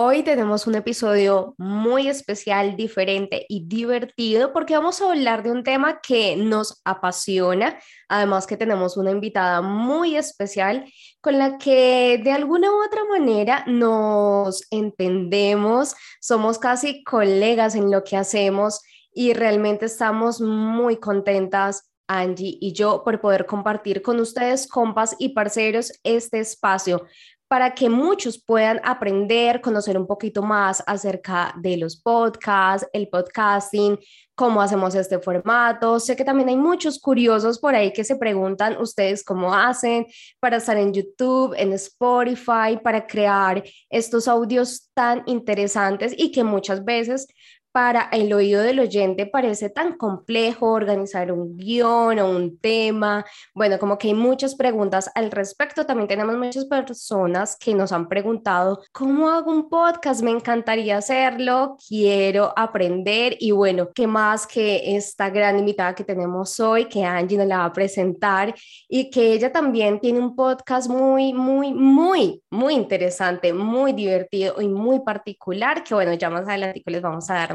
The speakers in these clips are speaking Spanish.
Hoy tenemos un episodio muy especial, diferente y divertido porque vamos a hablar de un tema que nos apasiona. Además que tenemos una invitada muy especial con la que de alguna u otra manera nos entendemos, somos casi colegas en lo que hacemos y realmente estamos muy contentas Angie y yo por poder compartir con ustedes, compas y parceros, este espacio para que muchos puedan aprender, conocer un poquito más acerca de los podcasts, el podcasting, cómo hacemos este formato. Sé que también hay muchos curiosos por ahí que se preguntan ustedes cómo hacen para estar en YouTube, en Spotify, para crear estos audios tan interesantes y que muchas veces para el oído del oyente parece tan complejo organizar un guion o un tema. Bueno, como que hay muchas preguntas al respecto. También tenemos muchas personas que nos han preguntado, ¿cómo hago un podcast? Me encantaría hacerlo, quiero aprender y bueno, ¿qué más que esta gran invitada que tenemos hoy, que Angie nos la va a presentar y que ella también tiene un podcast muy, muy, muy, muy interesante, muy divertido y muy particular, que bueno, ya más adelante les vamos a dar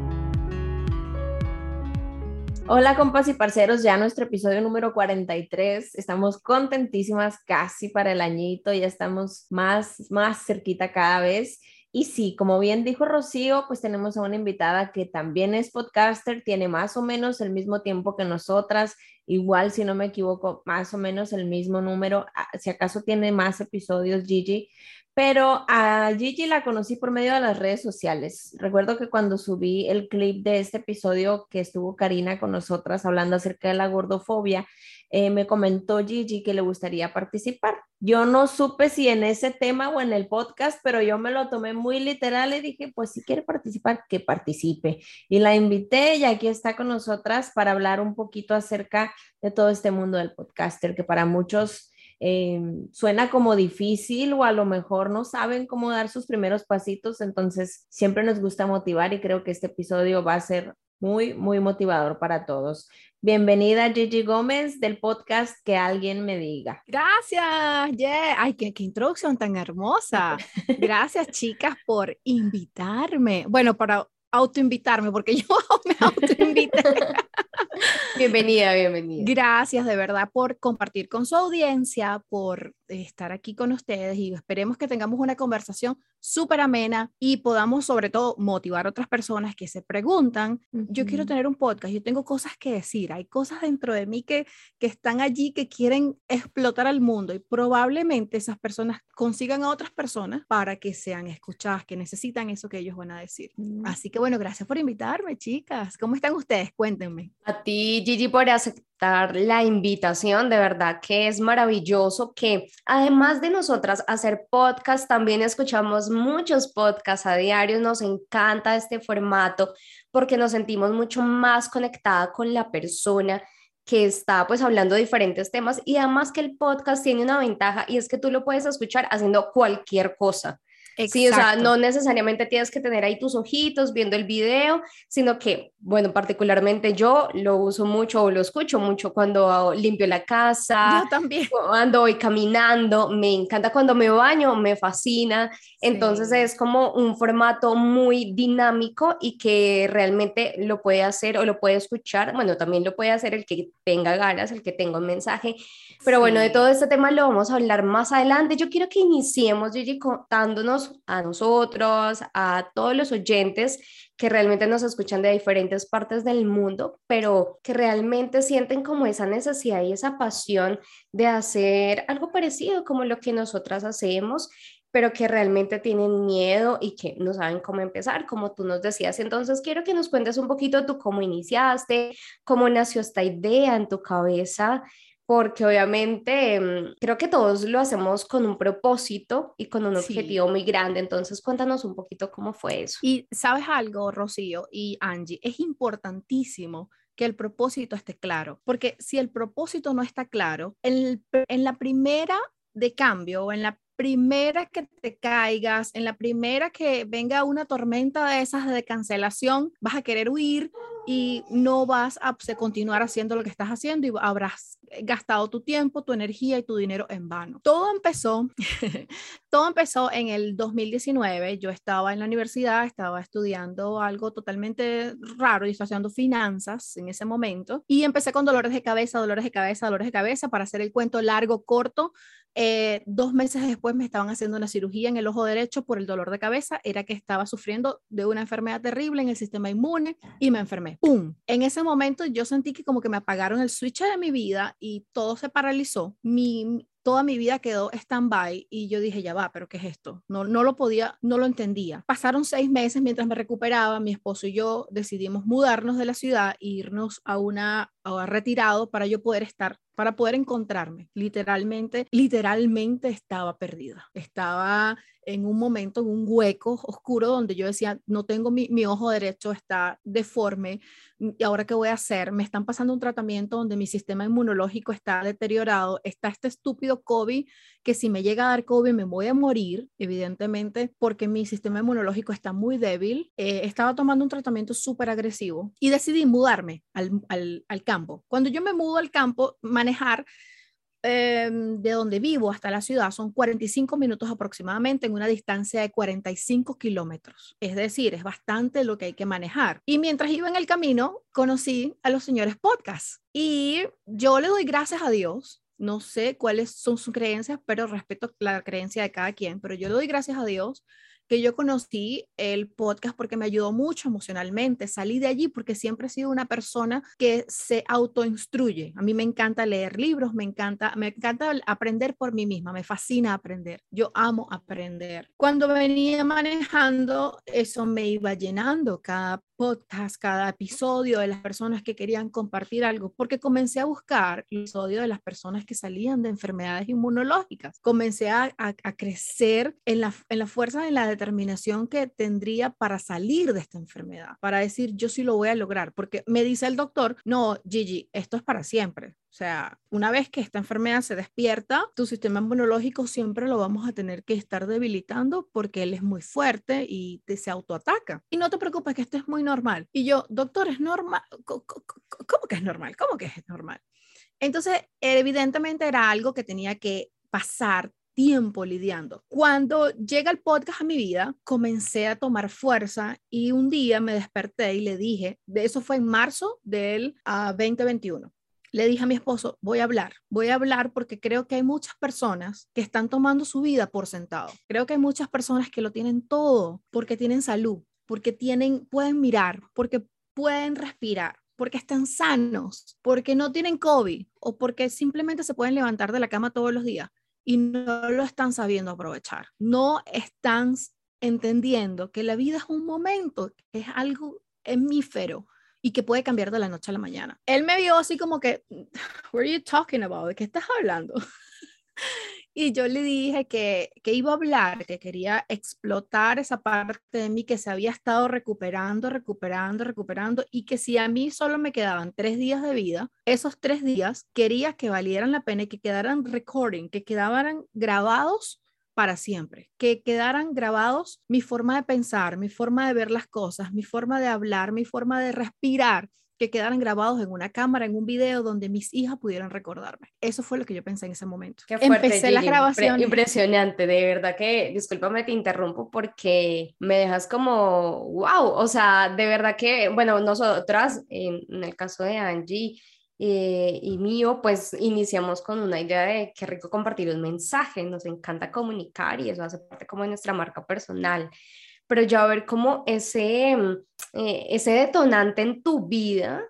Hola compas y parceros, ya nuestro episodio número 43. Estamos contentísimas casi para el añito, ya estamos más, más cerquita cada vez. Y sí, como bien dijo Rocío, pues tenemos a una invitada que también es podcaster, tiene más o menos el mismo tiempo que nosotras, igual si no me equivoco, más o menos el mismo número, ah, si acaso tiene más episodios Gigi, pero a Gigi la conocí por medio de las redes sociales. Recuerdo que cuando subí el clip de este episodio que estuvo Karina con nosotras hablando acerca de la gordofobia, eh, me comentó Gigi que le gustaría participar. Yo no supe si en ese tema o en el podcast, pero yo me lo tomé muy literal y dije, pues si quiere participar, que participe. Y la invité y aquí está con nosotras para hablar un poquito acerca de todo este mundo del podcaster, que para muchos eh, suena como difícil o a lo mejor no saben cómo dar sus primeros pasitos, entonces siempre nos gusta motivar y creo que este episodio va a ser muy, muy motivador para todos. Bienvenida Gigi Gómez del podcast Que alguien me diga. Gracias, yeah. Ay, qué, qué introducción tan hermosa. Gracias chicas por invitarme. Bueno, para autoinvitarme, porque yo me autoinvité. bienvenida, bienvenida. Gracias de verdad por compartir con su audiencia, por estar aquí con ustedes y esperemos que tengamos una conversación súper amena y podamos sobre todo motivar a otras personas que se preguntan, yo quiero tener un podcast, yo tengo cosas que decir, hay cosas dentro de mí que, que están allí que quieren explotar al mundo y probablemente esas personas consigan a otras personas para que sean escuchadas, que necesitan eso que ellos van a decir. Mm. Así que bueno, gracias por invitarme, chicas. ¿Cómo están ustedes? Cuéntenme. A ti, Gigi, por aceptar la invitación. De verdad que es maravilloso que además de nosotras hacer podcast, también escuchamos muchos podcasts a diario. Nos encanta este formato porque nos sentimos mucho más conectada con la persona que está pues hablando de diferentes temas y además que el podcast tiene una ventaja y es que tú lo puedes escuchar haciendo cualquier cosa. Sí, o sea, no necesariamente tienes que tener ahí tus ojitos viendo el video, sino que, bueno, particularmente yo lo uso mucho o lo escucho mucho cuando limpio la casa. Yo también. Cuando voy caminando, me encanta cuando me baño, me fascina. Entonces es como un formato muy dinámico y que realmente lo puede hacer o lo puede escuchar. Bueno, también lo puede hacer el que tenga ganas, el que tenga un mensaje. Pero bueno, de todo este tema lo vamos a hablar más adelante. Yo quiero que iniciemos, Gigi, contándonos a nosotros, a todos los oyentes que realmente nos escuchan de diferentes partes del mundo, pero que realmente sienten como esa necesidad y esa pasión de hacer algo parecido como lo que nosotras hacemos pero que realmente tienen miedo y que no saben cómo empezar, como tú nos decías. Entonces, quiero que nos cuentes un poquito tú cómo iniciaste, cómo nació esta idea en tu cabeza, porque obviamente mm, creo que todos lo hacemos con un propósito y con un objetivo muy grande. Entonces, cuéntanos un poquito cómo fue eso. Y sabes algo, Rocío y Angie, es importantísimo que el propósito esté claro, porque si el propósito no está claro, en, en la primera de cambio o en la primera que te caigas, en la primera que venga una tormenta de esas de cancelación, vas a querer huir y no vas a continuar haciendo lo que estás haciendo y habrás gastado tu tiempo, tu energía y tu dinero en vano. Todo empezó, todo empezó en el 2019. Yo estaba en la universidad, estaba estudiando algo totalmente raro y estudiando finanzas en ese momento y empecé con dolores de cabeza, dolores de cabeza, dolores de cabeza para hacer el cuento largo, corto. Eh, dos meses después me estaban haciendo una cirugía en el ojo derecho por el dolor de cabeza. Era que estaba sufriendo de una enfermedad terrible en el sistema inmune y me enfermé. ¡Pum! En ese momento yo sentí que como que me apagaron el switch de mi vida y todo se paralizó. Mi, toda mi vida quedó stand-by y yo dije, ya va, pero ¿qué es esto? No, no lo podía, no lo entendía. Pasaron seis meses mientras me recuperaba, mi esposo y yo decidimos mudarnos de la ciudad e irnos a una a retirado para yo poder estar, para poder encontrarme. Literalmente, literalmente estaba perdida. Estaba en un momento, en un hueco oscuro donde yo decía, no tengo mi, mi ojo derecho, está deforme, ¿y ahora qué voy a hacer? Me están pasando un tratamiento donde mi sistema inmunológico está deteriorado, está este estúpido COVID que si me llega a dar COVID me voy a morir, evidentemente, porque mi sistema inmunológico está muy débil. Eh, estaba tomando un tratamiento súper agresivo y decidí mudarme al, al, al campo. Cuando yo me mudo al campo, manejar Em, de donde vivo hasta la ciudad son 45 minutos aproximadamente en una distancia de 45 kilómetros. Es decir, es bastante lo que hay que manejar. Y mientras iba en el camino, conocí a los señores podcast. Y yo le doy gracias a Dios. No sé cuáles son sus creencias, pero respeto la creencia de cada quien. Pero yo le doy gracias a Dios que yo conocí el podcast porque me ayudó mucho emocionalmente. Salí de allí porque siempre he sido una persona que se autoinstruye. A mí me encanta leer libros, me encanta, me encanta aprender por mí misma, me fascina aprender. Yo amo aprender. Cuando venía manejando, eso me iba llenando cada cada episodio de las personas que querían compartir algo, porque comencé a buscar el episodio de las personas que salían de enfermedades inmunológicas. Comencé a, a, crecer en la, en la fuerza, en la determinación que tendría para salir de esta enfermedad, para decir, yo sí lo voy a lograr, porque me dice el doctor, no, Gigi, esto es para siempre. O sea, una vez que esta enfermedad se despierta, tu sistema inmunológico siempre lo vamos a tener que estar debilitando porque él es muy fuerte y te se autoataca. Y no te preocupes que esto es muy normal. Y yo, doctor, es normal. ¿Cómo que es normal? ¿Cómo que es normal? Entonces, evidentemente era algo que tenía que pasar tiempo lidiando. Cuando llega el podcast a mi vida, comencé a tomar fuerza y un día me desperté y le dije, de eso fue en marzo del 2021 ah, le dije a mi esposo, voy a hablar, voy a hablar porque creo que hay muchas personas que están tomando su vida por sentado. Creo que hay muchas personas que lo tienen todo porque tienen salud, porque tienen, pueden mirar, porque pueden respirar, porque están sanos, porque no tienen COVID o porque simplemente se pueden levantar de la cama todos los días y no lo están sabiendo aprovechar. No están entendiendo que la vida es un momento, es algo hemífero, y que puede cambiar de la noche a la mañana. Él me vio así como que, what are you talking about? ¿De qué estás hablando? y yo le dije que, que iba a hablar, que quería explotar esa parte de mí que se había estado recuperando, recuperando, recuperando y que si a mí solo me quedaban tres días de vida, esos tres días quería que valieran la pena y que quedaran recording, que quedaran grabados para siempre, que quedaran grabados mi forma de pensar, mi forma de ver las cosas, mi forma de hablar, mi forma de respirar, que quedaran grabados en una cámara, en un video donde mis hijas pudieran recordarme. Eso fue lo que yo pensé en ese momento. Qué fuerte, Empecé la grabación. Impresionante, de verdad que, discúlpame, te interrumpo porque me dejas como, wow, o sea, de verdad que, bueno, nosotras, en, en el caso de Angie, eh, y mío, pues iniciamos con una idea de qué rico compartir un mensaje, nos encanta comunicar y eso hace parte como de nuestra marca personal. Pero ya ver cómo ese, mm, eh, ese detonante en tu vida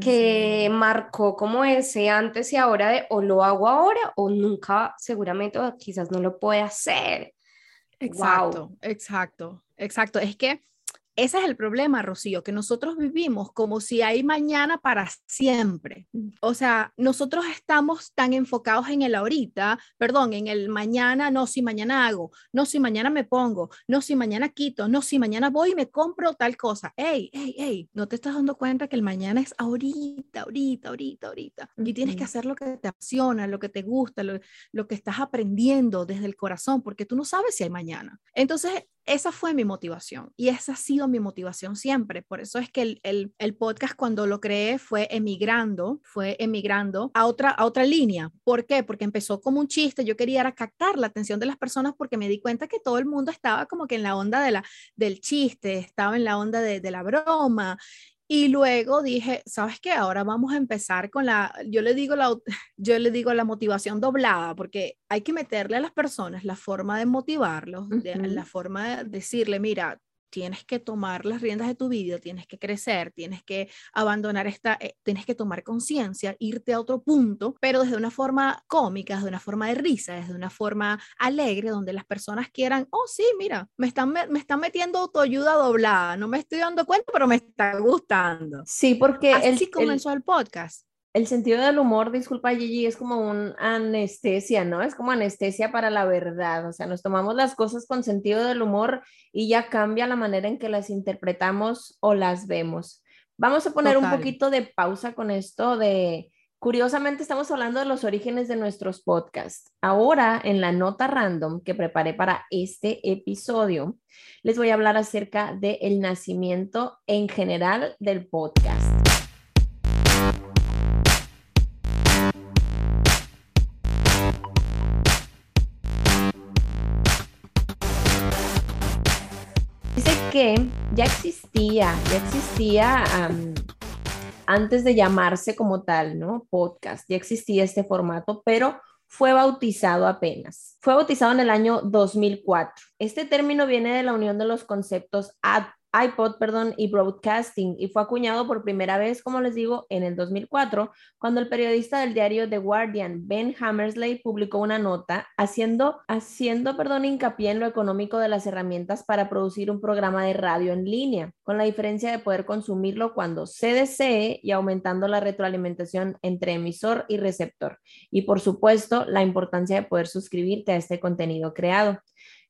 que marcó como ese antes y ahora de o lo hago ahora o nunca, seguramente, o quizás no lo puede hacer. Exacto, exacto, exacto. Es que ese es el problema, Rocío, que nosotros vivimos como si hay mañana para siempre. O sea, nosotros estamos tan enfocados en el ahorita, perdón, en el mañana, no si mañana hago, no si mañana me pongo, no si mañana quito, no si mañana voy y me compro tal cosa. Ey, ey, ey, no te estás dando cuenta que el mañana es ahorita, ahorita, ahorita, ahorita. Y tienes que hacer lo que te apasiona, lo que te gusta, lo, lo que estás aprendiendo desde el corazón, porque tú no sabes si hay mañana. Entonces, esa fue mi motivación y esa ha sido mi motivación siempre. Por eso es que el, podcast cuando lo creé fue emigrando, fue emigrando a otra, a otra línea. ¿Por qué? Porque empezó como un chiste. Yo quería captar la atención de las personas porque me di cuenta que todo el mundo estaba como que en la onda de la, del chiste, estaba en la onda de la broma y luego dije, ¿sabes qué? Ahora vamos a empezar con la, yo le digo la, yo le digo la motivación doblada, porque hay que meterle a las personas la forma de motivarlos, la forma de decirle, mira, tienes que tomar las riendas de tu vida, tienes que crecer, tienes que abandonar esta, eh, tienes que tomar conciencia, irte a otro punto, pero desde una forma cómica, desde una forma de risa, desde una forma alegre, donde las personas quieran, oh sí, mira, me están, me, están metiendo autoayuda doblada, no me estoy dando cuenta, pero me está gustando. Sí, porque así comenzó el podcast el sentido del humor, disculpa Gigi, es como un anestesia, ¿no? Es como anestesia para la verdad, o sea, nos tomamos las cosas con sentido del humor y ya cambia la manera en que las interpretamos o las vemos. Vamos a poner un poquito de pausa con esto de, curiosamente estamos hablando de los orígenes de nuestros podcasts. Ahora, en la nota random que preparé para este episodio, les voy a hablar acerca del nacimiento en general del podcast. Que ya existía, ya existía antes de llamarse como tal, ¿no? Podcast, ya existía este formato, pero fue bautizado apenas. Fue bautizado en el año 2004. Este término viene de la unión de los conceptos ad iPod, perdón, y broadcasting, y fue acuñado por primera vez, como les digo, en el 2004, cuando el periodista del diario The Guardian, Ben Hammersley, publicó una nota haciendo, haciendo, perdón, hincapié en lo económico de las herramientas para producir un programa de radio en línea, con la diferencia de poder consumirlo cuando se desee y aumentando la retroalimentación entre emisor y receptor. Y por supuesto, la importancia de poder suscribirte a este contenido creado.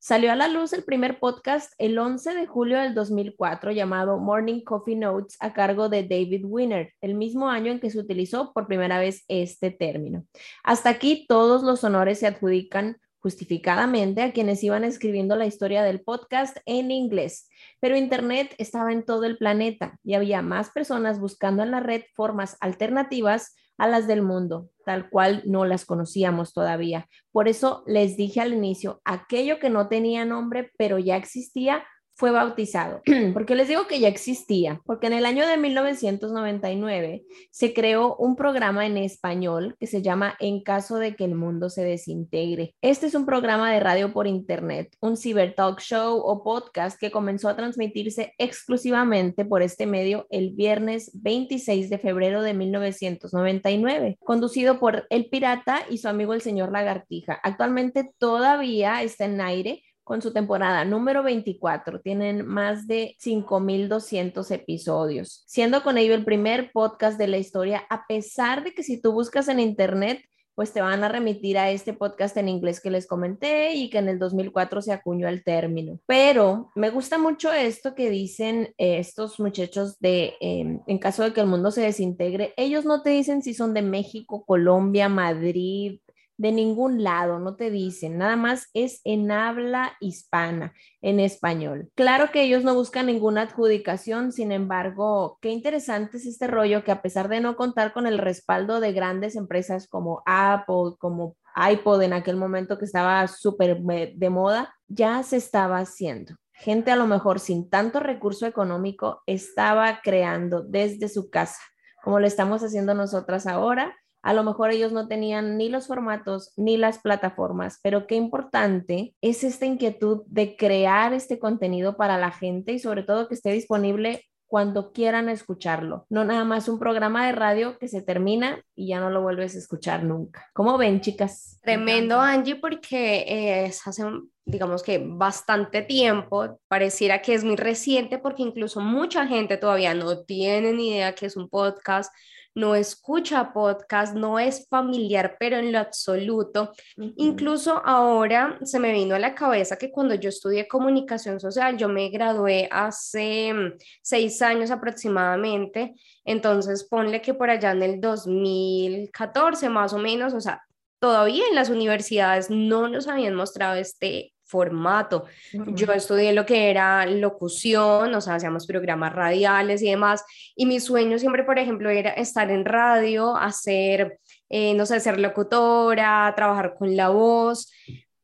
Salió a la luz el primer podcast el 11 de julio del 2004 llamado Morning Coffee Notes a cargo de David Winner, el mismo año en que se utilizó por primera vez este término. Hasta aquí todos los honores se adjudican justificadamente a quienes iban escribiendo la historia del podcast en inglés, pero Internet estaba en todo el planeta y había más personas buscando en la red formas alternativas a las del mundo, tal cual no las conocíamos todavía. Por eso les dije al inicio, aquello que no tenía nombre, pero ya existía, fue bautizado. porque les digo que ya existía? Porque en el año de 1999 se creó un programa en español que se llama En caso de que el mundo se desintegre. Este es un programa de radio por internet, un ciber talk show o podcast que comenzó a transmitirse exclusivamente por este medio el viernes 26 de febrero de 1999, conducido por El Pirata y su amigo el señor Lagartija. Actualmente todavía está en aire con su temporada número 24. Tienen más de 5.200 episodios, siendo con ello el primer podcast de la historia, a pesar de que si tú buscas en internet, pues te van a remitir a este podcast en inglés que les comenté y que en el 2004 se acuñó el término. Pero me gusta mucho esto que dicen eh, estos muchachos de, em, en caso de que el mundo se desintegre, ellos no te dicen si son de México, Colombia, Madrid, de ningún lado, no te dicen, nada más es en habla hispana, en español. Claro que ellos no buscan ninguna adjudicación, sin embargo, qué interesante es este rollo que a pesar de no contar con el respaldo de grandes empresas como Apple, como iPod en aquel momento que estaba súper de moda, ya se estaba haciendo. Gente a lo mejor sin tanto recurso económico estaba creando desde su casa, como lo estamos haciendo nosotras ahora a lo mejor ellos no tenían ni los formatos ni las plataformas, pero qué importante es esta inquietud de crear este contenido para la gente y sobre todo que esté disponible cuando quieran escucharlo. No nada más un programa de radio que se termina y ya no lo vuelves a escuchar nunca. ¿Cómo ven, chicas? Tremendo, Angie, porque eh, es hace, digamos que bastante tiempo, pareciera que es muy reciente porque incluso mucha gente todavía no tiene ni idea que es un podcast, no escucha podcast, no es familiar, pero en lo absoluto. Incluso ahora se me vino a la cabeza que cuando yo estudié comunicación social, yo me gradué hace mm, seis años aproximadamente, entonces ponle que por allá en el 2014 más o menos, o sea, todavía en las universidades no nos habían mostrado este formato. Yo estudié lo que era locución, o sea, hacíamos programas radiales y demás, y mi sueño siempre, por ejemplo, era estar en radio, hacer, eh, no sé, ser locutora, trabajar con la voz,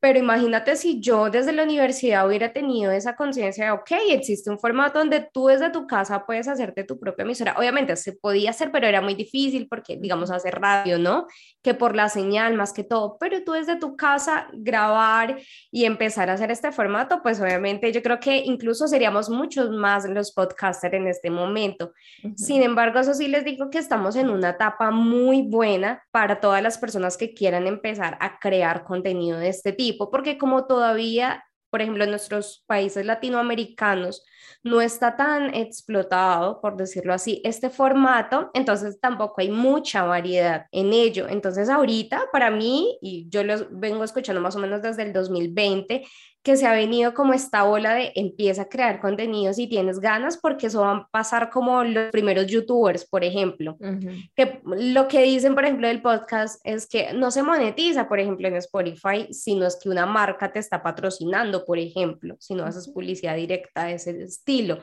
pero imagínate si yo desde la universidad hubiera tenido esa conciencia de, ok, existe un formato donde tú desde tu casa puedes hacerte tu propia emisora. Obviamente se podía hacer, pero era muy difícil porque, digamos, hacer radio, ¿no? Que por la señal más que todo, pero tú desde tu casa grabar y empezar a hacer este formato, pues obviamente yo creo que incluso seríamos muchos más los podcasters en este momento. Sin embargo, eso sí les digo que estamos en una etapa muy buena para todas las personas que quieran empezar a crear contenido de este tipo porque como todavía, por ejemplo, en nuestros países latinoamericanos no está tan explotado, por decirlo así, este formato, entonces tampoco hay mucha variedad en ello. Entonces ahorita, para mí, y yo los vengo escuchando más o menos desde el 2020, que se ha venido como esta ola de empieza a crear contenidos y tienes ganas, porque eso va a pasar como los primeros youtubers, por ejemplo, que lo que dicen, por ejemplo, del podcast es que no se monetiza, por ejemplo, en Spotify, sino es que una marca te está patrocinando, por ejemplo, si no haces publicidad directa de ese estilo.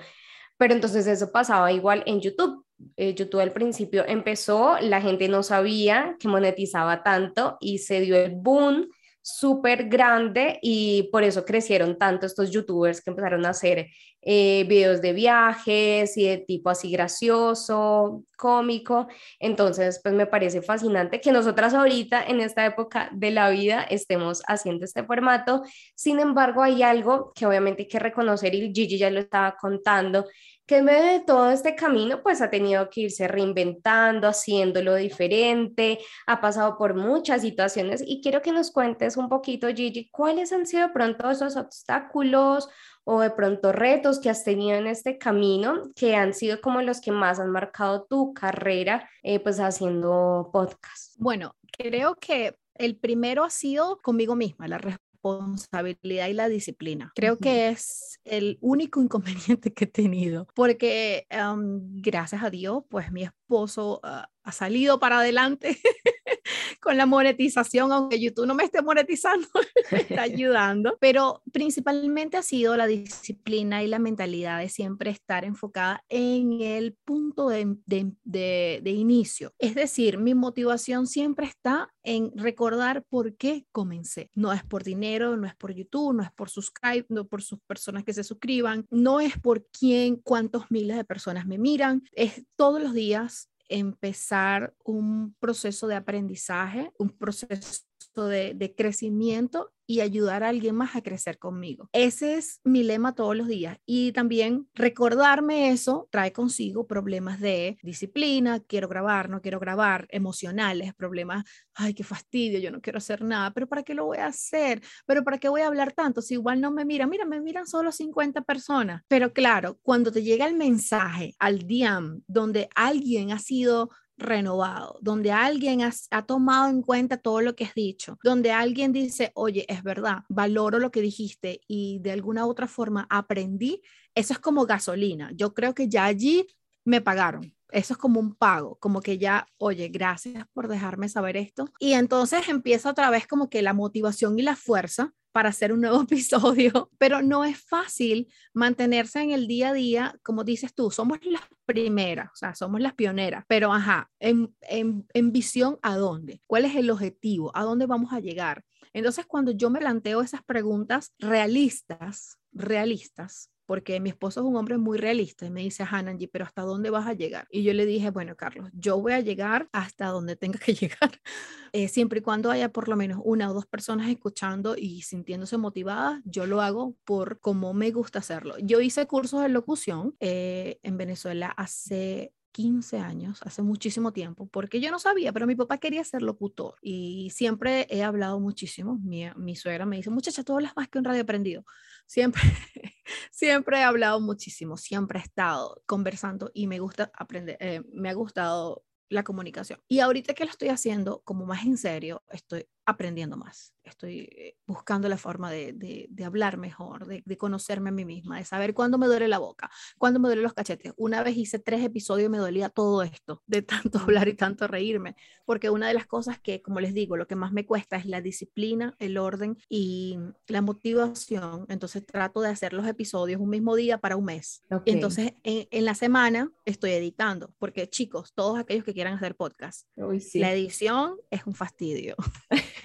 Pero entonces eso pasaba igual en YouTube. Eh, YouTube al principio empezó, la gente no sabía que monetizaba tanto y se dio el boom súper grande y por eso crecieron tanto estos youtubers que empezaron a hacer eh, videos de viajes y de tipo así gracioso, cómico. Entonces, pues me parece fascinante que nosotras ahorita en esta época de la vida estemos haciendo este formato. Sin embargo, hay algo que obviamente hay que reconocer y Gigi ya lo estaba contando que en medio de todo este camino, pues ha tenido que irse reinventando, haciéndolo diferente, ha pasado por muchas situaciones y quiero que nos cuentes un poquito, Gigi, cuáles han sido pronto esos obstáculos o de pronto retos que has tenido en este camino que han sido como los que más han marcado tu carrera, eh, pues haciendo podcast. Bueno, creo que el primero ha sido conmigo misma, la responsabilidad y la disciplina. Creo que es el único inconveniente que he tenido, porque gracias a Dios, pues mi esposo ah, ha salido para adelante con la monetización, aunque YouTube no me esté monetizando, me está ayudando, pero principalmente ha sido la disciplina y la mentalidad de siempre estar enfocada en el punto de, de, de, inicio. Es decir, mi motivación siempre está en recordar por qué comencé. No es por dinero, no es por YouTube, no es por subscribe, no por sus personas que se suscriban, no es por quién, cuántos miles de personas me miran, es todos los días empezar un proceso de aprendizaje, un proceso de, crecimiento y ayudar a alguien más a crecer conmigo. Ese es mi lema todos los días. Y también recordarme eso trae consigo problemas de disciplina, quiero grabar, no quiero grabar, emocionales, problemas, ay, qué fastidio, yo no quiero hacer nada, pero ¿para qué lo voy a hacer? ¿Pero para qué voy a hablar tanto? Si igual no me miran, mira, me miran solo 50 personas. Pero claro, cuando te llega el mensaje al DM donde alguien ha sido renovado, donde alguien ha, tomado en cuenta todo lo que has dicho, donde alguien dice, oye, es verdad, valoro lo que dijiste y de alguna otra forma aprendí, eso es como gasolina. Yo creo que ya allí me pagaron. Eso es como un pago, como que ya, oye, gracias por dejarme saber esto. Y entonces empieza otra vez como que la motivación y la fuerza para hacer un nuevo episodio, pero no es fácil mantenerse en el día a día, como dices tú, somos las primeras, o sea, somos las pioneras, pero ajá, en, en, en visión a dónde, cuál es el objetivo, a dónde vamos a llegar. Entonces, cuando yo me planteo esas preguntas realistas, realistas, porque mi esposo es un hombre muy realista y me dice, Hananji, pero ¿hasta dónde vas a llegar? Y yo le dije, bueno, Carlos, yo voy a llegar hasta donde tenga que llegar, eh, siempre y cuando haya por lo menos una o dos personas escuchando y sintiéndose motivadas, yo lo hago por cómo me gusta hacerlo. Yo hice cursos de locución eh, en Venezuela hace 15 años, hace muchísimo tiempo, porque yo no sabía, pero mi papá quería ser locutor y siempre he hablado muchísimo. Mi, suegra me dice, muchacha, tú hablas más que un radio aprendido. Siempre, siempre he hablado muchísimo, siempre he estado conversando y me gusta aprender, eh, me ha gustado la comunicación. Y ahorita que lo estoy haciendo como más en serio, estoy aprendiendo más. Estoy eh, buscando la forma de, de, hablar mejor, de, de, conocerme a mí misma, de saber cuándo me duele la boca, cuándo me duelen los cachetes. Una vez hice tres episodios y me dolía todo esto, de tanto hablar y tanto reírme, porque una de las cosas que, como les digo, lo que más me cuesta es la disciplina, el orden y la motivación. Entonces trato de hacer los episodios un mismo día para un mes. Okay. Entonces en, en, la semana estoy editando, porque chicos, todos aquellos que quieran hacer podcast, Uy, sí. la edición es un fastidio.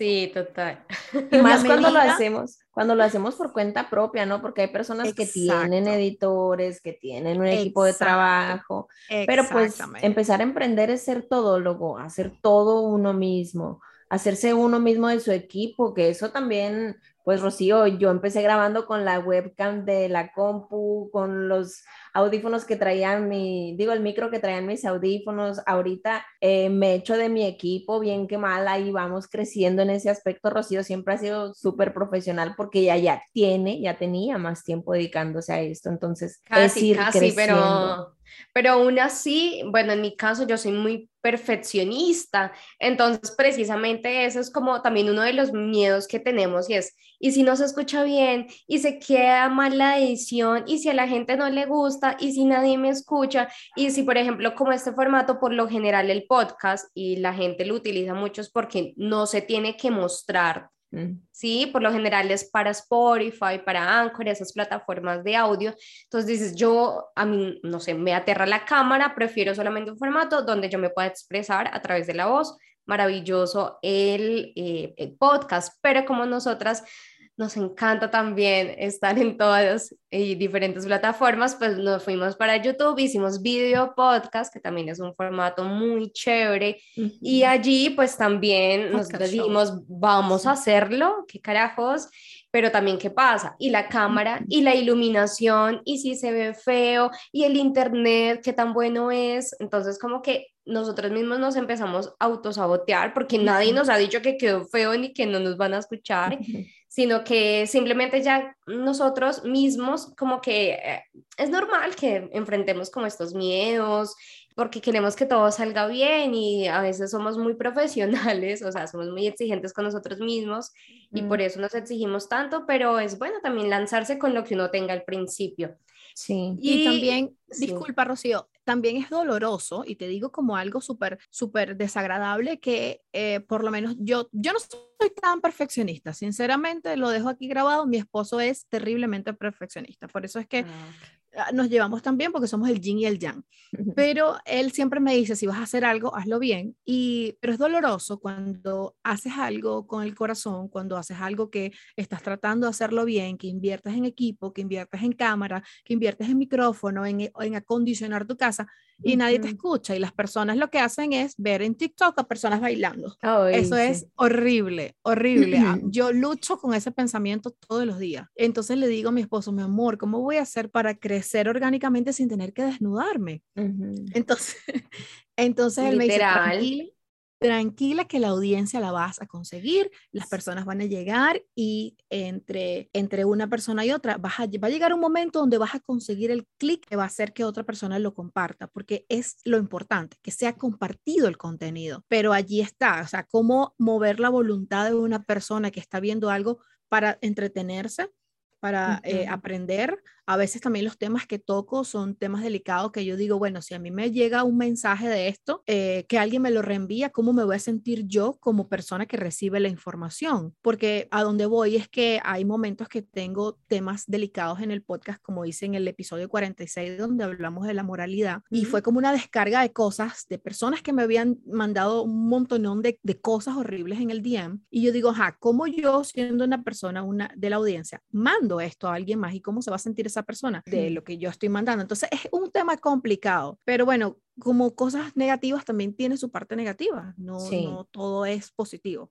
Sí, total. Y más cuando lo hacemos, cuando lo hacemos por cuenta propia, ¿no? Porque hay personas Exacto. que tienen editores, que tienen un equipo de trabajo, pero pues empezar a emprender es ser todólogo, hacer todo uno mismo, hacerse uno mismo de su equipo, que eso también pues Rocío, yo empecé grabando con la webcam de la compu, con los audífonos que traían mi, digo, el micro que traían mis audífonos. Ahorita eh, me echo de mi equipo, bien que mal, ahí vamos creciendo en ese aspecto. Rocío siempre ha sido súper profesional porque ya, ya tiene, ya tenía más tiempo dedicándose a esto. Entonces, casi, es ir casi, creciendo. pero pero aún así, bueno, en mi caso yo soy muy perfeccionista, entonces precisamente eso es como también uno de los miedos que tenemos y es, y si no se escucha bien, y se queda mal la edición, y si a la gente no le gusta, y si nadie me escucha, y si por ejemplo como este formato por lo general el podcast y la gente lo utiliza mucho es porque no se tiene que mostrar. Sí, por lo general es para Spotify, para Anchor, esas plataformas de audio. Entonces dices, yo, a mí, no sé, me aterra la cámara, prefiero solamente un formato donde yo me pueda expresar a través de la voz. Maravilloso el, eh, el podcast, pero como nosotras nos encanta también estar en todas y diferentes plataformas, pues nos fuimos para YouTube, hicimos video podcast, que también es un formato muy chévere, uh -huh. y allí pues también nos dijimos, vamos a hacerlo, qué carajos, pero también qué pasa, y la cámara, y la iluminación, y si se ve feo, y el internet, qué tan bueno es, entonces como que nosotros mismos nos empezamos a autosabotear porque nadie nos ha dicho que quedó feo ni que no nos van a escuchar, sino que simplemente ya nosotros mismos como que eh, es normal que enfrentemos como estos miedos porque queremos que todo salga bien y a veces somos muy profesionales, o sea, somos muy exigentes con nosotros mismos y mm. por eso nos exigimos tanto, pero es bueno también lanzarse con lo que uno tenga al principio. Sí. Y, y también, sí. disculpa Rocío, también es doloroso y te digo como algo súper, desagradable que eh, por lo menos yo, yo no soy tan perfeccionista, sinceramente lo dejo aquí grabado, mi esposo es terriblemente perfeccionista, por eso es que... Ah, nos llevamos tan bien porque somos el yin y el yang. Pero él siempre me dice, si vas a hacer algo, hazlo bien. Y, pero es doloroso cuando haces algo con el corazón, cuando haces algo que estás tratando de hacerlo bien, que inviertes en equipo, que inviertes en cámara, que inviertes en micrófono, en, en acondicionar tu casa y uh -huh. nadie te escucha. Y las personas lo que hacen es ver en TikTok a personas bailando. Oh, Eso sí. es horrible, horrible. Uh -huh. Yo lucho con ese pensamiento todos los días. Entonces le digo a mi esposo, mi amor, ¿cómo voy a hacer para crecer orgánicamente sin tener que desnudarme? Uh -huh. Entonces, entonces él Literal. me dice, tranquila que la audiencia la vas a conseguir, las personas van a llegar y entre, entre una persona y otra vas a, va a llegar un momento donde vas a conseguir el clic que va a hacer que otra persona lo comparta, porque es lo importante, que sea compartido el contenido. Pero allí está, o sea, cómo mover la voluntad de una persona que está viendo algo para entretenerse para uh -huh. eh, aprender. A veces también los temas que toco son temas delicados que yo digo, bueno, si a mí me llega un mensaje de esto, eh, que alguien me lo reenvía, ¿cómo me voy a sentir yo como persona que recibe la información? Porque a donde voy es que hay momentos que tengo temas delicados en el podcast, como hice en el episodio 46, donde hablamos de la moralidad, y fue como una descarga de cosas, de personas que me habían mandado un montonón de, de cosas horribles en el DM, y yo digo, ajá, ¿cómo yo, siendo una persona una, de la audiencia, mando esto a alguien más y cómo se va a sentir esa esa persona de lo que yo estoy mandando. Entonces es un tema complicado, pero bueno, como cosas negativas también tiene su parte negativa, no, no todo es positivo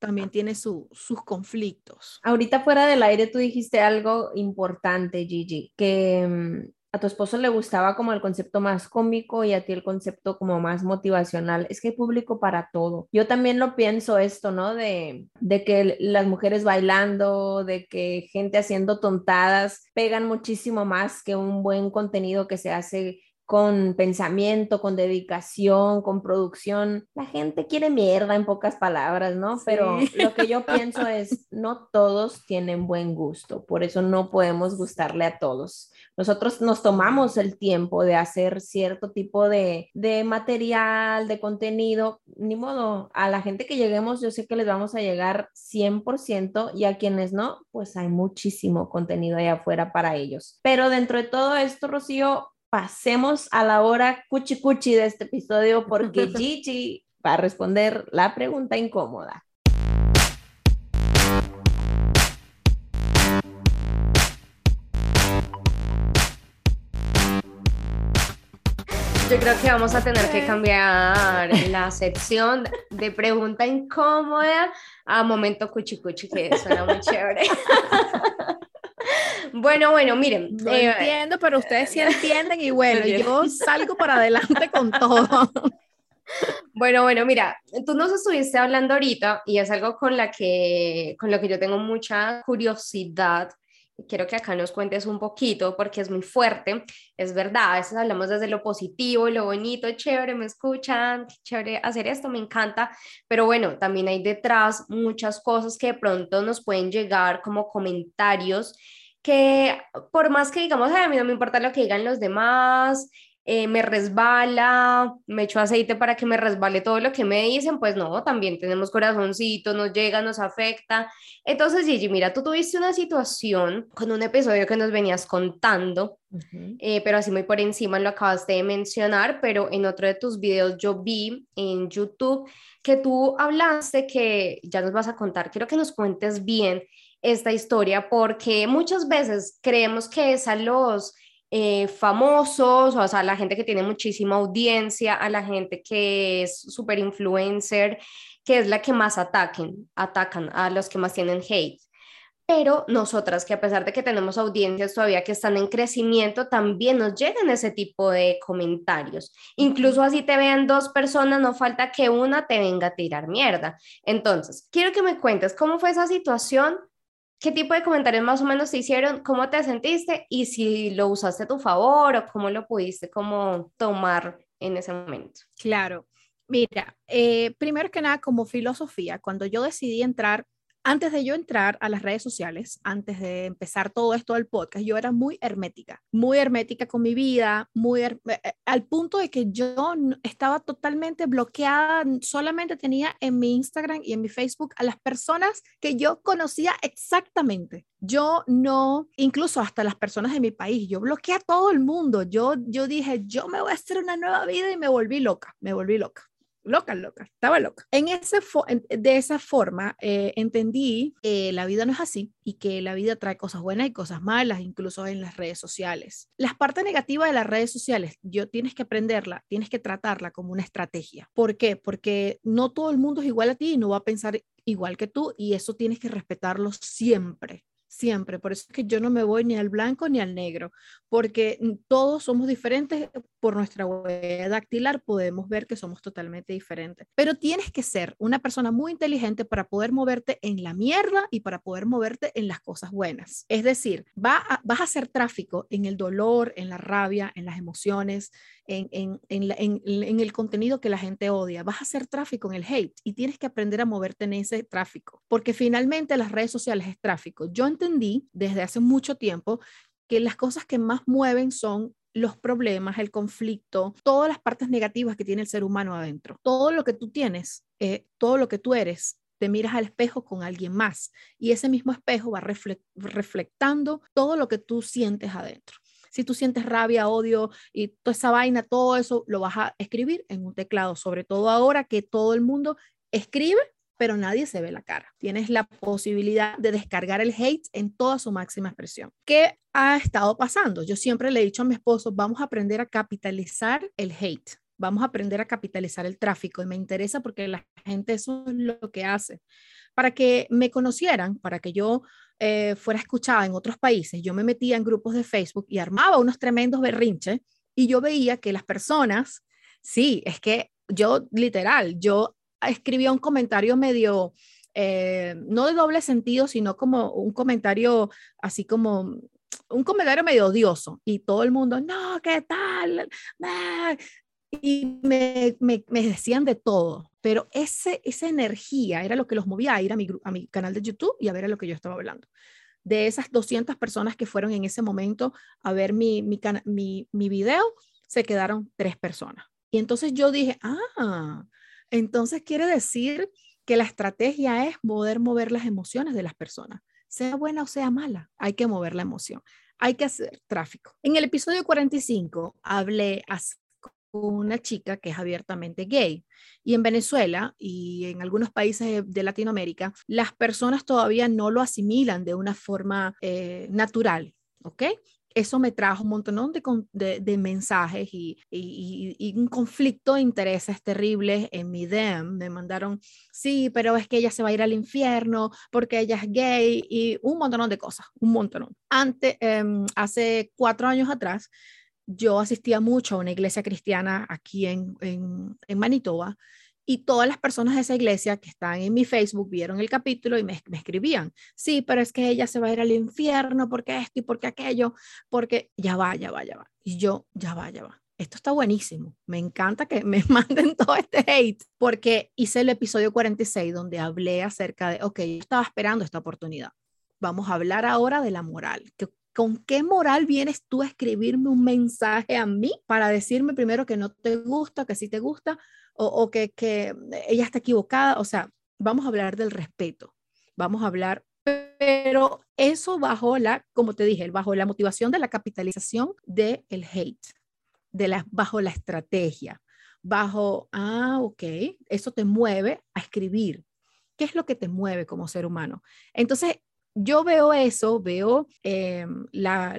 también tiene sus conflictos. Ahorita fuera del aire tú dijiste algo importante, Gigi, que mm, a tu esposo le gustaba como el concepto más cómico y a ti el concepto como más motivacional. Es que hay público para todo. Yo también lo pienso esto, ¿no? De, de que las mujeres bailando, de que gente haciendo tontadas pegan muchísimo más que un buen contenido que se hace con pensamiento, con dedicación, con producción. La gente quiere mierda en pocas palabras, ¿no? Pero lo que yo pienso es, no todos tienen buen gusto, por eso no podemos gustarle a todos. Nosotros nos tomamos el tiempo de hacer cierto tipo de, de material, de contenido, ni modo, a la gente que lleguemos yo sé que les vamos a llegar 100% y a quienes no, pues hay muchísimo contenido allá afuera para ellos. Pero dentro de todo esto, Rocío, pasemos a la hora cuchi cuchi de este episodio porque Gigi va a responder la pregunta incómoda. Yo creo que vamos a tener que cambiar la sección de pregunta incómoda a momento cuchi cuchi, que suena muy chévere. Bueno, bueno, miren. No eh, entiendo, pero ustedes sí entienden y bueno, yo salgo para adelante con todo. Bueno, bueno, mira, tú nos estuviste hablando ahorita y es algo con, la que, con lo que yo tengo mucha curiosidad. Quiero que acá nos cuentes un poquito porque es muy fuerte. Es verdad, a veces hablamos desde lo positivo, lo bonito, chévere, me escuchan, chévere hacer esto, me encanta. Pero bueno, también hay detrás muchas cosas que de pronto nos pueden llegar como comentarios que por más que digamos, a mí no me importa lo que digan los demás, eh, me resbala, me echo aceite para que me resbale todo lo que me dicen, pues no, también tenemos corazoncito, nos llega, nos afecta. Entonces, Gigi, mira, tú tuviste una situación con un episodio que nos venías contando, eh, pero así muy por encima lo acabaste de mencionar, pero en otro de tus videos yo vi en YouTube que tú hablaste que ya nos vas a contar, quiero que nos cuentes bien esta historia porque muchas veces creemos que es a los eh, famosos, o sea, a la gente que tiene muchísima audiencia, a la gente que es super influencer, que es la que más ataquen, atacan, a los que más tienen hate. Pero nosotras, que a pesar de que tenemos audiencias todavía que están en crecimiento, también nos llegan ese tipo de comentarios. Incluso así te vean dos personas, no falta que una te venga a tirar mierda. Entonces, quiero que me cuentes cómo fue esa situación ¿Qué tipo de comentarios más o menos te hicieron? ¿Cómo te sentiste? Y si lo usaste a tu favor o cómo lo pudiste como tomar en ese momento. Claro. Mira, eh, primero que nada, como filosofía, cuando yo decidí entrar antes de yo entrar a las redes sociales, antes de empezar todo esto del podcast, yo era muy hermética, muy hermética con mi vida, muy eh, eh, al punto de que yo estaba totalmente bloqueada, solamente tenía en mi Instagram y en mi Facebook a las personas que yo conocía exactamente. Yo no, incluso hasta las personas de mi país, yo bloqueé a todo el mundo. Yo, yo dije, yo me voy a hacer una nueva vida y me volví loca, me volví loca loca, loca, estaba loca. En ese de esa forma eh, entendí que la vida no es así y que la vida trae cosas buenas y cosas malas, incluso en las redes sociales. Las partes negativas de las redes sociales, yo tienes que aprenderla, tienes que tratarla como una estrategia. ¿Por qué? Porque no todo el mundo es igual a ti y no va a pensar igual que tú y eso tienes que respetarlo siempre siempre. Por eso es que yo no me voy ni al blanco ni al negro, porque todos somos diferentes por nuestra huella dactilar, podemos ver que somos totalmente diferentes. Pero tienes que ser una persona muy inteligente para poder moverte en la mierda y para poder moverte en las cosas buenas. Es decir, vas a hacer tráfico en el dolor, en la rabia, en las emociones, en, en, en, en, el contenido que la gente odia. Vas a hacer tráfico en el hate y tienes que aprender a moverte en ese tráfico, porque finalmente las redes sociales es tráfico. Yo entendí desde hace mucho tiempo que las cosas que más mueven son los problemas, el conflicto, todas las partes negativas que tiene el ser humano adentro. Todo lo que tú tienes, eh, todo lo que tú eres, te miras al espejo con alguien más y ese mismo espejo va reflectando todo lo que tú sientes adentro. Si tú sientes rabia, odio y toda esa vaina, todo eso lo vas a escribir en un teclado, sobre todo ahora que todo el mundo escribe pero nadie se ve la cara. Tienes la posibilidad de descargar el hate en toda su máxima expresión. ¿Qué ha estado pasando? Yo siempre le he dicho a mi esposo, vamos a aprender a capitalizar el hate. Vamos a aprender a capitalizar el tráfico y me interesa porque la gente eso es lo que hace. Para que me conocieran, para que yo eh, fuera escuchada en otros países, yo me metía en grupos de Facebook y armaba unos tremendos berrinches y yo veía que las personas, sí, es que yo literal, yo escribía un comentario medio, eh, no de doble sentido, sino como un comentario así como un comentario medio odioso y todo el mundo, no, ¿qué tal? Y me, me, me, decían de todo, pero ese, esa energía era lo que los movía a ir a mi, a mi canal de YouTube y a ver a lo que yo estaba hablando. De esas 200 personas que fueron en ese momento a ver mi, mi, mi, mi video, se quedaron tres personas. Y entonces yo dije, ah, entonces quiere decir que la estrategia es poder mover las emociones de las personas, sea buena o sea mala, hay que mover la emoción, hay que hacer tráfico. En el episodio 45 hablé con una chica que es abiertamente gay y en Venezuela y en algunos países de Latinoamérica las personas todavía no lo asimilan de una forma eh, natural, ¿ok? Eso me trajo un montón de, mensajes y, un conflicto de intereses terribles en mi DM. Me mandaron, sí, pero es que ella se va a ir al infierno porque ella es gay y un montón de cosas, un montón. Antes, em, hace cuatro años atrás, yo asistía mucho a una iglesia cristiana aquí en, en Manitoba y todas las personas de esa iglesia que están en mi Facebook vieron el capítulo y me, escribían, sí, pero es que ella se va a ir al infierno porque esto y porque aquello, porque ya va, ya va, ya va. Y yo, ya va, ya va. Esto está buenísimo. Me encanta que me manden todo este hate porque hice el episodio 46 donde hablé acerca de, ok, yo estaba esperando esta oportunidad. Vamos a hablar ahora de la moral. ¿Con qué moral vienes tú a escribirme un mensaje a mí para decirme primero que no te gusta, que sí te gusta, o, que, ella está equivocada. O sea, vamos a hablar del respeto, vamos a hablar, pero eso bajo la, como te dije, bajo la motivación de la capitalización del el hate, de la, bajo la estrategia, bajo, ah, ok, eso te mueve a escribir. ¿Qué es lo que te mueve como ser humano? Entonces, yo veo eso, veo eh, la,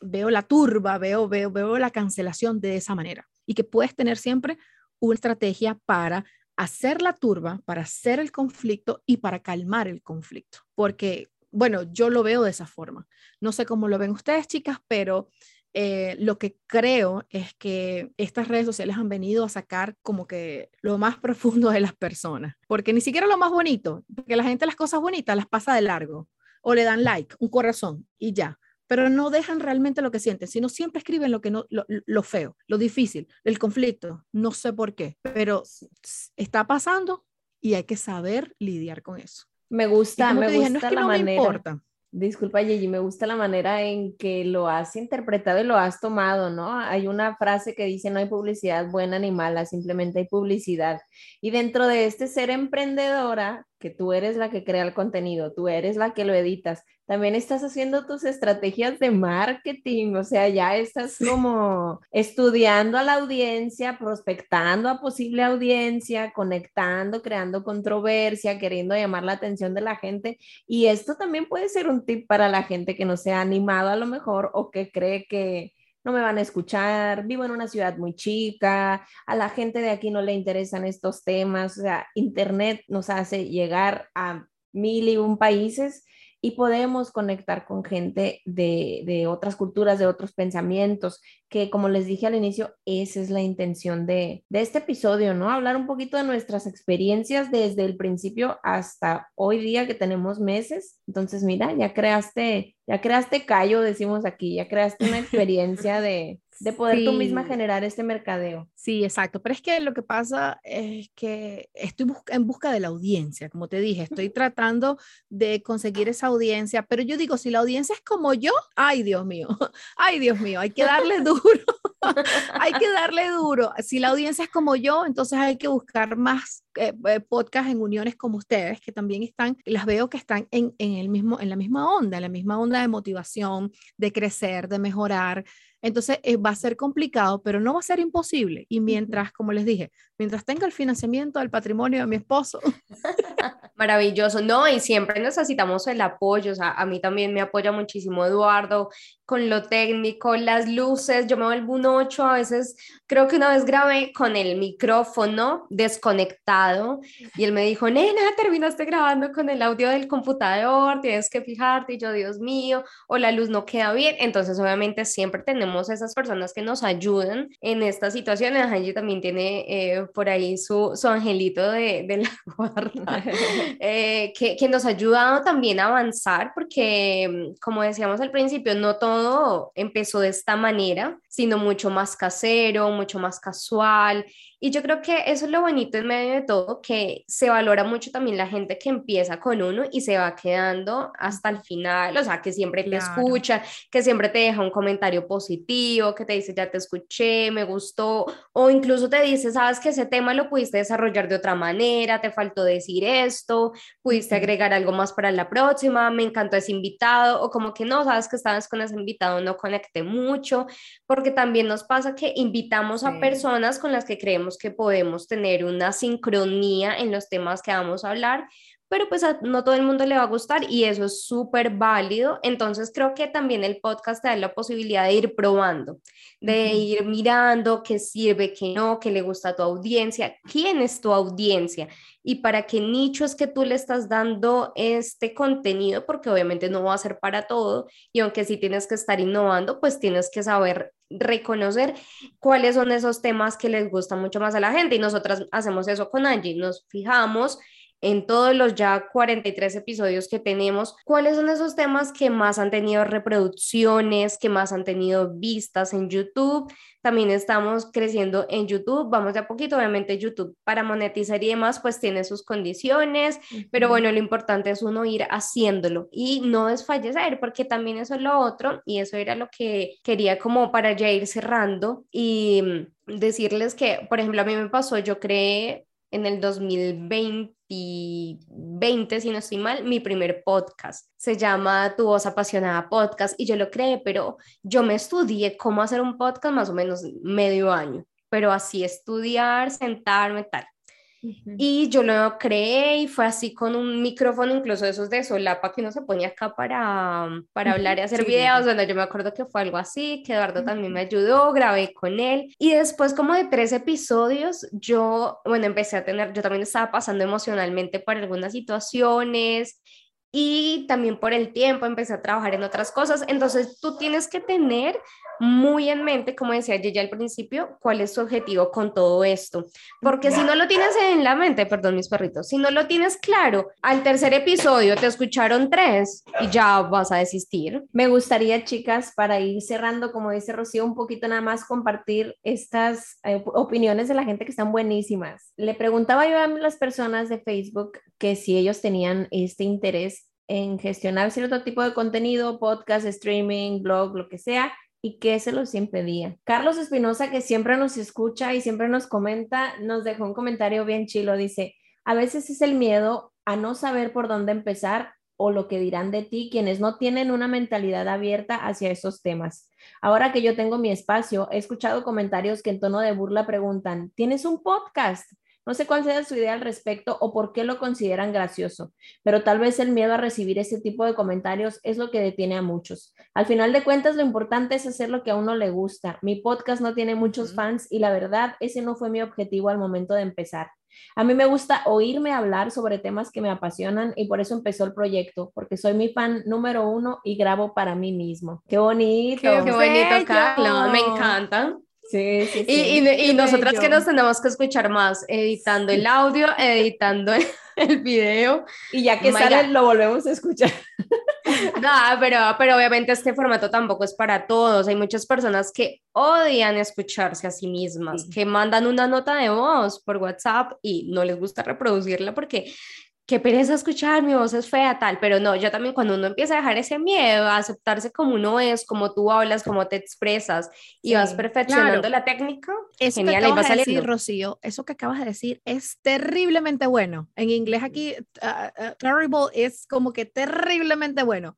veo la turba, veo, veo, veo la cancelación de esa manera y que puedes tener siempre una estrategia para hacer la turba, para hacer el conflicto y para calmar el conflicto. Porque, bueno, yo lo veo de esa forma. No sé cómo lo ven ustedes, chicas, pero eh, lo que creo es que estas redes sociales han venido a sacar como que lo más profundo de las personas, porque ni siquiera lo más bonito, porque la gente las cosas bonitas las pasa de largo o le dan like, un corazón y ya pero no dejan realmente lo que sienten, sino siempre escriben lo que no, lo, feo, lo difícil, el conflicto, no sé por qué, pero está pasando y hay que saber lidiar con eso. Me gusta, me gusta la manera. importa. Disculpa, Gigi, me gusta la manera en que lo has interpretado y lo has tomado, ¿no? Hay una frase que dice, no hay publicidad buena ni mala, simplemente hay publicidad. Y dentro de este ser emprendedora, que tú eres la que crea el contenido, tú eres la que lo editas, también estás haciendo tus estrategias de marketing, o sea, ya estás como estudiando a la audiencia, prospectando a posible audiencia, conectando, creando controversia, queriendo llamar la atención de la gente. Y esto también puede ser un tip para la gente que no se ha animado a lo mejor o que cree que no me van a escuchar, vivo en una ciudad muy chica, a la gente de aquí no le interesan estos temas, o sea, Internet nos hace llegar a mil y un países y podemos conectar con gente de, otras culturas, de otros pensamientos, que como les dije al inicio, esa es la intención de, de este episodio, ¿no? Hablar un poquito de nuestras experiencias desde el principio hasta hoy día que tenemos meses. Entonces, mira, ya creaste, ya creaste callo, decimos aquí, ya creaste una experiencia de, de poder tú misma generar este mercadeo. Sí, exacto. Pero es que lo que pasa es que estoy en busca de la audiencia, como te dije, estoy tratando de conseguir esa audiencia, pero yo digo, si la audiencia es como yo, ay Dios mío, ay Dios mío, hay que darle duro, hay que darle duro. Si la audiencia es como yo, entonces hay que buscar más eh, eh, podcasts en uniones como ustedes, que también están, las veo que están en, en, el mismo, en la misma onda, en la misma onda de motivación, de crecer, de mejorar Entonces eh, va a ser complicado, pero no va a ser imposible. Y mientras, como les dije, mientras tenga el financiamiento del patrimonio de mi esposo. Maravilloso, no, y siempre necesitamos el apoyo, o sea, a mí también me apoya muchísimo Eduardo con lo técnico, las luces, yo me vuelvo un 8, a veces creo que una vez grabé con el micrófono desconectado y él me dijo, nena, terminaste grabando con el audio del computador, tienes que fijarte, y yo, Dios mío, o la luz no queda bien, entonces obviamente siempre tenemos esas personas que nos ayudan en estas situaciones, Angie también tiene eh, por ahí su, su angelito de, de la guarda. Eh, que, que, nos ha ayudado también a avanzar, porque como decíamos al principio, no todo empezó de esta manera, sino mucho más casero, mucho más casual. Y yo creo que eso es lo bonito en medio de todo, que se valora mucho también la gente que empieza con uno y se va quedando hasta el final, o sea, que siempre te escucha, que siempre te deja un comentario positivo, que te dice, ya te escuché, me gustó, o incluso te dice, sabes que ese tema lo pudiste desarrollar de otra manera, te faltó decir esto, pudiste agregar algo más para la próxima, me encantó ese invitado, o como que no, sabes que estabas con ese invitado, no conecté mucho, porque también nos pasa que invitamos a personas con las que creemos que podemos tener una sincronía en los temas que vamos a hablar, pero pues a no todo el mundo le va a gustar y eso es súper válido. Entonces creo que también el podcast te da la posibilidad de ir probando, de ir mirando qué sirve, qué no, qué le gusta a tu audiencia, quién es tu audiencia y para qué nicho es que tú le estás dando este contenido, porque obviamente no va a ser para todo y aunque sí tienes que estar innovando, pues tienes que saber reconocer cuáles son esos temas que les gustan mucho más a la gente y nosotras hacemos eso con Angie, nos fijamos en todos los ya 43 episodios que tenemos, cuáles son esos temas que más han tenido reproducciones, que más han tenido vistas en YouTube. También estamos creciendo en YouTube, vamos de a poquito, obviamente YouTube para monetizar y demás, pues tiene sus condiciones, pero bueno, lo importante es uno ir haciéndolo y no desfallecer, porque también eso es lo otro y eso era lo que quería como para ya ir cerrando y decirles que, por ejemplo, a mí me pasó, yo creé en el 2020 20, si no estoy mal, mi primer podcast. Se llama Tu voz apasionada podcast y yo lo creé, pero yo me estudié cómo hacer un podcast más o menos medio año, pero así estudiar, sentarme, tal. Y yo lo creé y fue así con un micrófono, incluso esos de solapa que uno se ponía acá para, para hablar y hacer videos. Bueno, yo me acuerdo que fue algo así, que Eduardo también me ayudó, grabé con él. Y después, como de tres episodios, yo, bueno, empecé a tener, yo también estaba pasando emocionalmente por algunas situaciones y también por el tiempo empecé a trabajar en otras cosas. Entonces, tú tienes que tener muy en mente, como decía ya al principio, cuál es tu objetivo con todo esto. Porque si no lo tienes en la mente, perdón mis perritos, si no lo tienes claro, al tercer episodio te escucharon tres y ya vas a desistir. Me gustaría, chicas, para ir cerrando, como dice Rocío, un poquito nada más compartir estas eh, opiniones de la gente que están buenísimas. Le preguntaba yo a las personas de Facebook que si ellos tenían este interés en gestionar cierto tipo de contenido, podcast, streaming, blog, lo que sea, y qué se los impedía. Carlos Espinosa, que siempre nos escucha y siempre nos comenta, nos dejó un comentario bien chilo. Dice, a veces es el miedo a no saber por dónde empezar o lo que dirán de ti quienes no tienen una mentalidad abierta hacia esos temas. Ahora que yo tengo mi espacio, he escuchado comentarios que en tono de burla preguntan, ¿tienes un podcast? No sé cuál sea su idea al respecto o por qué lo consideran gracioso, pero tal vez el miedo a recibir ese tipo de comentarios es lo que detiene a muchos. Al final de cuentas, lo importante es hacer lo que a uno le gusta. Mi podcast no tiene muchos fans y la verdad, ese no fue mi objetivo al momento de empezar. A mí me gusta oírme hablar sobre temas que me apasionan y por eso empezó el proyecto, porque soy mi fan número uno y grabo para mí mismo. Qué bonito. Qué, bonito, Carlos. Me encanta. Sí, sí, sí. Y, y, nosotras que nos tenemos que escuchar más, editando el audio, editando el, video. Y ya que sale, lo volvemos a escuchar. No, pero, pero obviamente este formato tampoco es para todos. Hay muchas personas que odian escucharse a sí mismas, que mandan una nota de voz por WhatsApp y no les gusta reproducirla porque qué pereza escuchar, mi voz es fea, tal, pero no, yo también cuando uno empieza a dejar ese miedo, a aceptarse como uno es, como tú hablas, como te expresas y vas perfeccionando la técnica, eso genial, que acabas de decir, Rocío, eso que acabas de decir es terriblemente bueno. En inglés aquí, uh, uh, terrible es como que terriblemente bueno.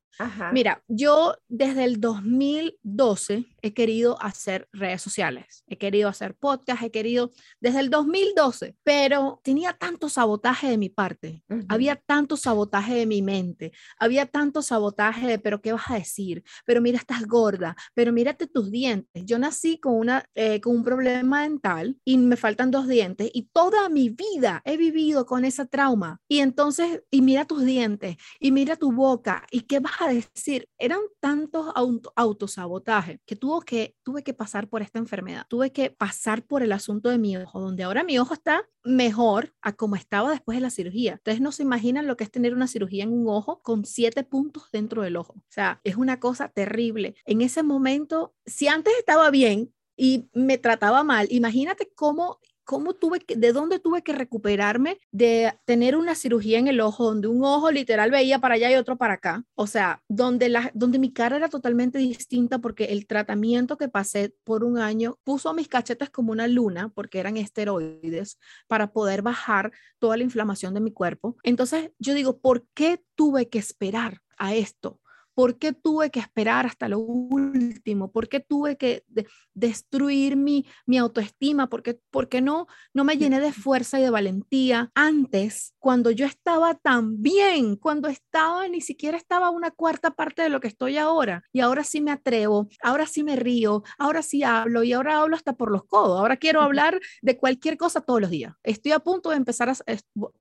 Mira, yo desde el 2012 he querido hacer redes sociales, he querido hacer podcast, he querido desde el 2012, pero tenía tanto sabotaje de mi parte, había tanto sabotaje de mi mente, había tanto sabotaje de, pero ¿qué vas a decir? Pero mira, estás gorda, pero mírate tus dientes. Yo nací con, una, eh, con un problema dental y me faltan dos dientes y toda mi vida he vivido con ese trauma. Y entonces, y mira tus dientes, y mira tu boca, y qué vas a decir. Eran tantos auto, autosabotajes que, tuvo que tuve que pasar por esta enfermedad. Tuve que pasar por el asunto de mi ojo, donde ahora mi ojo está mejor a como estaba después de la cirugía. Ustedes no se imaginan lo que es tener una cirugía en un ojo con siete puntos dentro del ojo. O sea, es una cosa terrible. En ese momento, si antes estaba bien, y me trataba mal. Imagínate cómo cómo tuve que, de dónde tuve que recuperarme de tener una cirugía en el ojo, donde un ojo literal veía para allá y otro para acá. O sea, donde, la, donde mi cara era totalmente distinta porque el tratamiento que pasé por un año puso mis cachetes como una luna, porque eran esteroides, para poder bajar toda la inflamación de mi cuerpo. Entonces yo digo, ¿por qué tuve que esperar a esto? ¿Por qué tuve que esperar hasta lo último? ¿Por qué tuve que destruir mi, mi autoestima? ¿Por qué, no, no me llené de fuerza y de valentía antes, cuando yo estaba tan bien, cuando estaba, ni siquiera estaba una cuarta parte de lo que estoy ahora? Y ahora sí me atrevo, ahora sí me río, ahora sí hablo y ahora hablo hasta por los codos. Ahora quiero hablar de cualquier cosa todos los días. Estoy a punto de empezar a,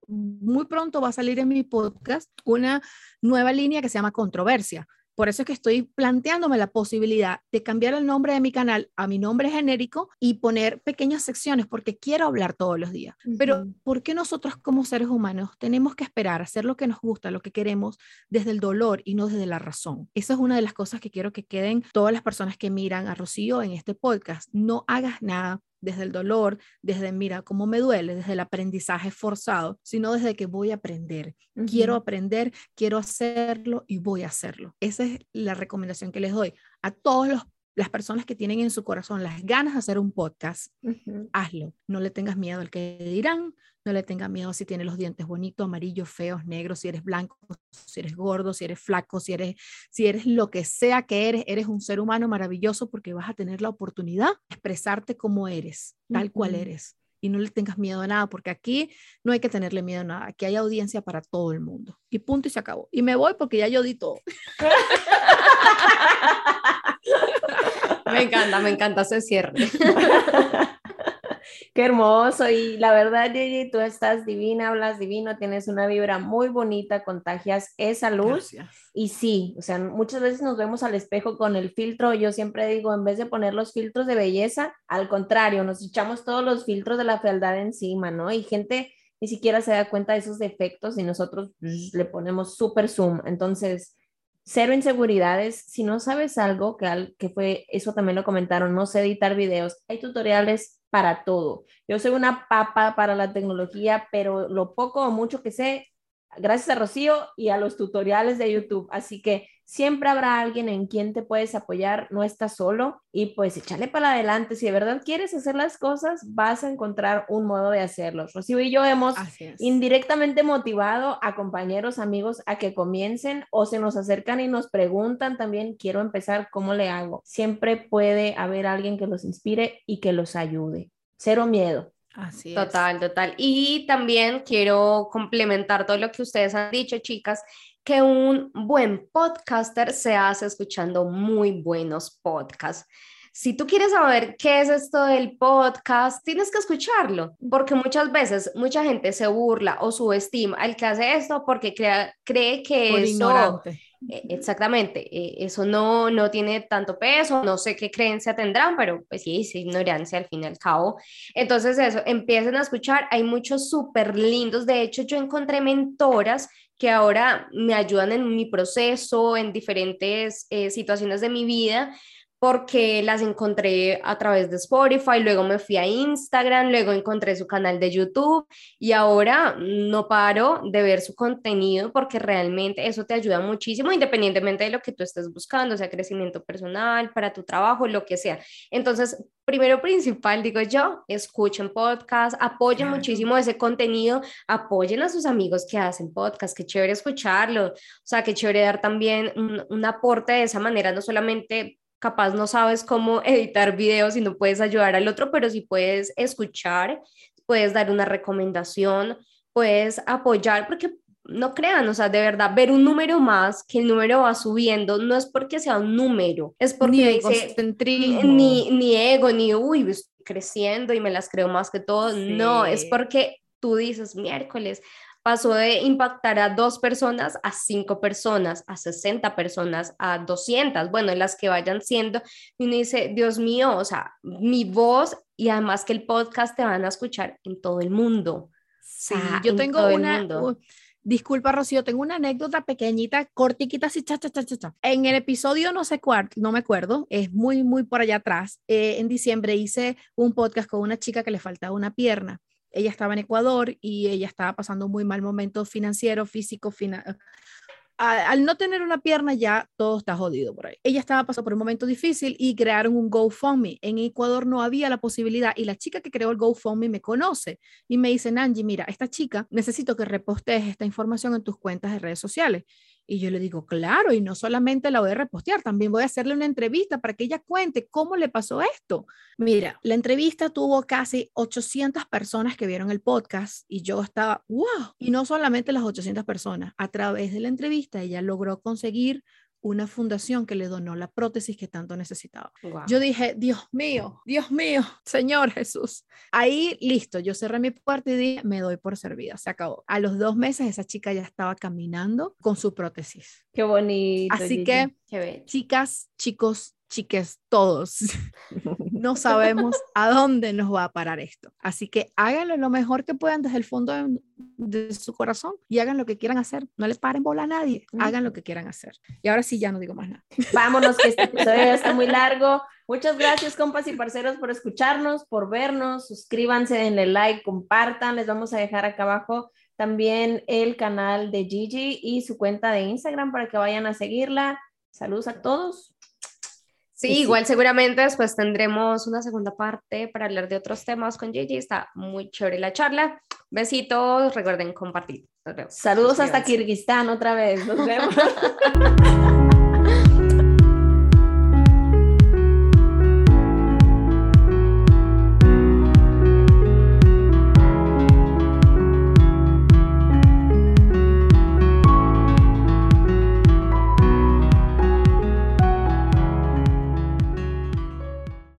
muy pronto va a salir en mi podcast una nueva línea que se llama controversia. Por eso es que estoy planteándome la posibilidad de cambiar el nombre de mi canal a mi nombre genérico y poner pequeñas secciones porque quiero hablar todos los días. Pero ¿por qué nosotros como seres humanos tenemos que esperar a hacer lo que nos gusta, lo que queremos desde el dolor y no desde la razón? Esa es una de las cosas que quiero que queden todas las personas que miran a Rocío en este podcast. No hagas nada desde el dolor, desde mira cómo me duele, desde el aprendizaje forzado, sino desde que voy a aprender. Quiero aprender, quiero hacerlo y voy a hacerlo. Esa es la recomendación que les doy a todos los las personas que tienen en su corazón las ganas de hacer un podcast, hazlo. No le tengas miedo al que dirán, no le tengas miedo si tienes los dientes bonitos, amarillos, feos, negros, si eres blanco, si eres gordo, si eres flaco, si eres, si eres lo que sea que eres, eres un ser humano maravilloso porque vas a tener la oportunidad de expresarte como eres, tal cual eres. Y no le tengas miedo a nada, porque aquí no hay que tenerle miedo a nada. Aquí hay audiencia para todo el mundo. Y punto y se acabó. Y me voy porque ya yo di todo. Me encanta, me encanta ese cierre. Qué hermoso. Y la verdad, Gigi, tú estás divina, hablas divino, tienes una vibra muy bonita, contagias esa luz. Y sí, o sea, muchas veces nos vemos al espejo con el filtro. Yo siempre digo, en vez de poner los filtros de belleza, al contrario, nos echamos todos los filtros de la fealdad encima, ¿no? Y gente ni siquiera se da cuenta de esos defectos y nosotros le ponemos súper zoom. Entonces, cero inseguridades. Si no sabes algo, que, que fue, eso también lo comentaron, no sé editar videos, hay tutoriales para todo. Yo soy una papa para la tecnología, pero lo poco o mucho que sé, gracias a Rocío y a los tutoriales de YouTube. Así que siempre habrá alguien en quien te puedes apoyar, no estás solo y pues échale para adelante. Si de verdad quieres hacer las cosas, vas a encontrar un modo de hacerlos. Rocío y yo hemos indirectamente motivado a compañeros, amigos a que comiencen o se nos acercan y nos preguntan también, quiero empezar, ¿cómo le hago? Siempre puede haber alguien que los inspire y que los ayude. Cero miedo. Así total, total. Y también quiero complementar todo lo que ustedes han dicho, chicas, que un buen podcaster se hace escuchando muy buenos podcasts. Si tú quieres saber qué es esto del podcast, tienes que escucharlo, porque muchas veces mucha gente se burla o subestima al que hace esto porque cree que es Ignorante. E, exactamente, e, eso no, no tiene tanto peso, no sé qué creencia tendrán, pero pues sí, es ignorancia al fin y al cabo. Entonces eso, empiecen a escuchar, hay muchos súper lindos, de hecho yo encontré mentoras que ahora me ayudan en mi proceso, en diferentes eh, situaciones de mi vida, porque las encontré a través de Spotify, luego me fui a Instagram, luego encontré su canal de YouTube y ahora no paro de ver su contenido porque realmente eso te ayuda muchísimo independientemente de lo que tú estés buscando, sea crecimiento personal, para tu trabajo, lo que sea. Entonces, primero principal, digo yo, escuchen podcast, apoyen muchísimo ese contenido, apoyen a sus amigos que hacen podcast, qué chévere escucharlo, o sea, qué chévere dar también un, un aporte de esa manera, no solamente capaz no sabes cómo editar videos y no puedes ayudar al otro, pero sí puedes escuchar, puedes dar una recomendación, puedes apoyar, porque no crean, o sea, de verdad, ver un número más, que el número va subiendo, no es porque sea un número, es porque ni dice, ni, ni ego, ni, uy, estoy creciendo y me las creo más que todo, no, es porque tú dices miércoles, pasó de impactar a dos personas a cinco personas, a 60 personas, a 200, bueno, las que vayan siendo. Y uno dice, Dios mío, o sea, mi voz y además que el podcast te van a escuchar en todo el mundo. Sí, yo tengo una... disculpa, Rocío, tengo una anécdota pequeñita, cortiquita, así, cha, cha, cha, cha. En el episodio no sé cuál, no me acuerdo, es muy, muy por allá atrás. Eh, en diciembre hice un podcast con una chica que le faltaba una pierna ella estaba en Ecuador y ella estaba pasando un muy mal momento financiero, físico, al no tener una pierna ya todo está jodido por ahí. Ella estaba pasando por un momento difícil y crearon un GoFundMe. En Ecuador no había la posibilidad y la chica que creó el GoFundMe me conoce y me dice, Nanji, mira, esta chica necesito que repostees esta información en tus cuentas de redes sociales. Y yo le digo, claro, y no solamente la voy a repostear, también voy a hacerle una entrevista para que ella cuente cómo le pasó esto. Mira, la entrevista tuvo casi 800 personas que vieron el podcast y yo estaba, wow, y no solamente las 800 personas, a través de la entrevista ella logró conseguir una fundación que le donó la prótesis que tanto necesitaba. Yo dije, Dios mío, Dios mío, Señor Jesús. Ahí, listo, yo cerré mi puerta y dije, me doy por servida, se acabó. A los dos meses esa chica ya estaba caminando con su prótesis. Qué bonito. Así que, chicas, chicos, chiques, todos, no sabemos a dónde nos va a parar esto. Así que háganlo lo mejor que puedan desde el fondo de, su corazón y hagan lo que quieran hacer. No le paren bola a nadie, hagan lo que quieran hacer. Y ahora sí, ya no digo más nada. Vámonos, que este episodio está muy largo. Muchas gracias, compas y parceros, por escucharnos, por vernos. Suscríbanse, denle like, compartan. Les vamos a dejar acá abajo también el canal de Gigi y su cuenta de Instagram para que vayan a seguirla. Saludos a todos. Sí, igual seguramente después tendremos una segunda parte para hablar de otros temas con Gigi. Está muy chévere la charla. Besitos, recuerden compartir. Saludos hasta Kirguistán otra vez. Nos vemos.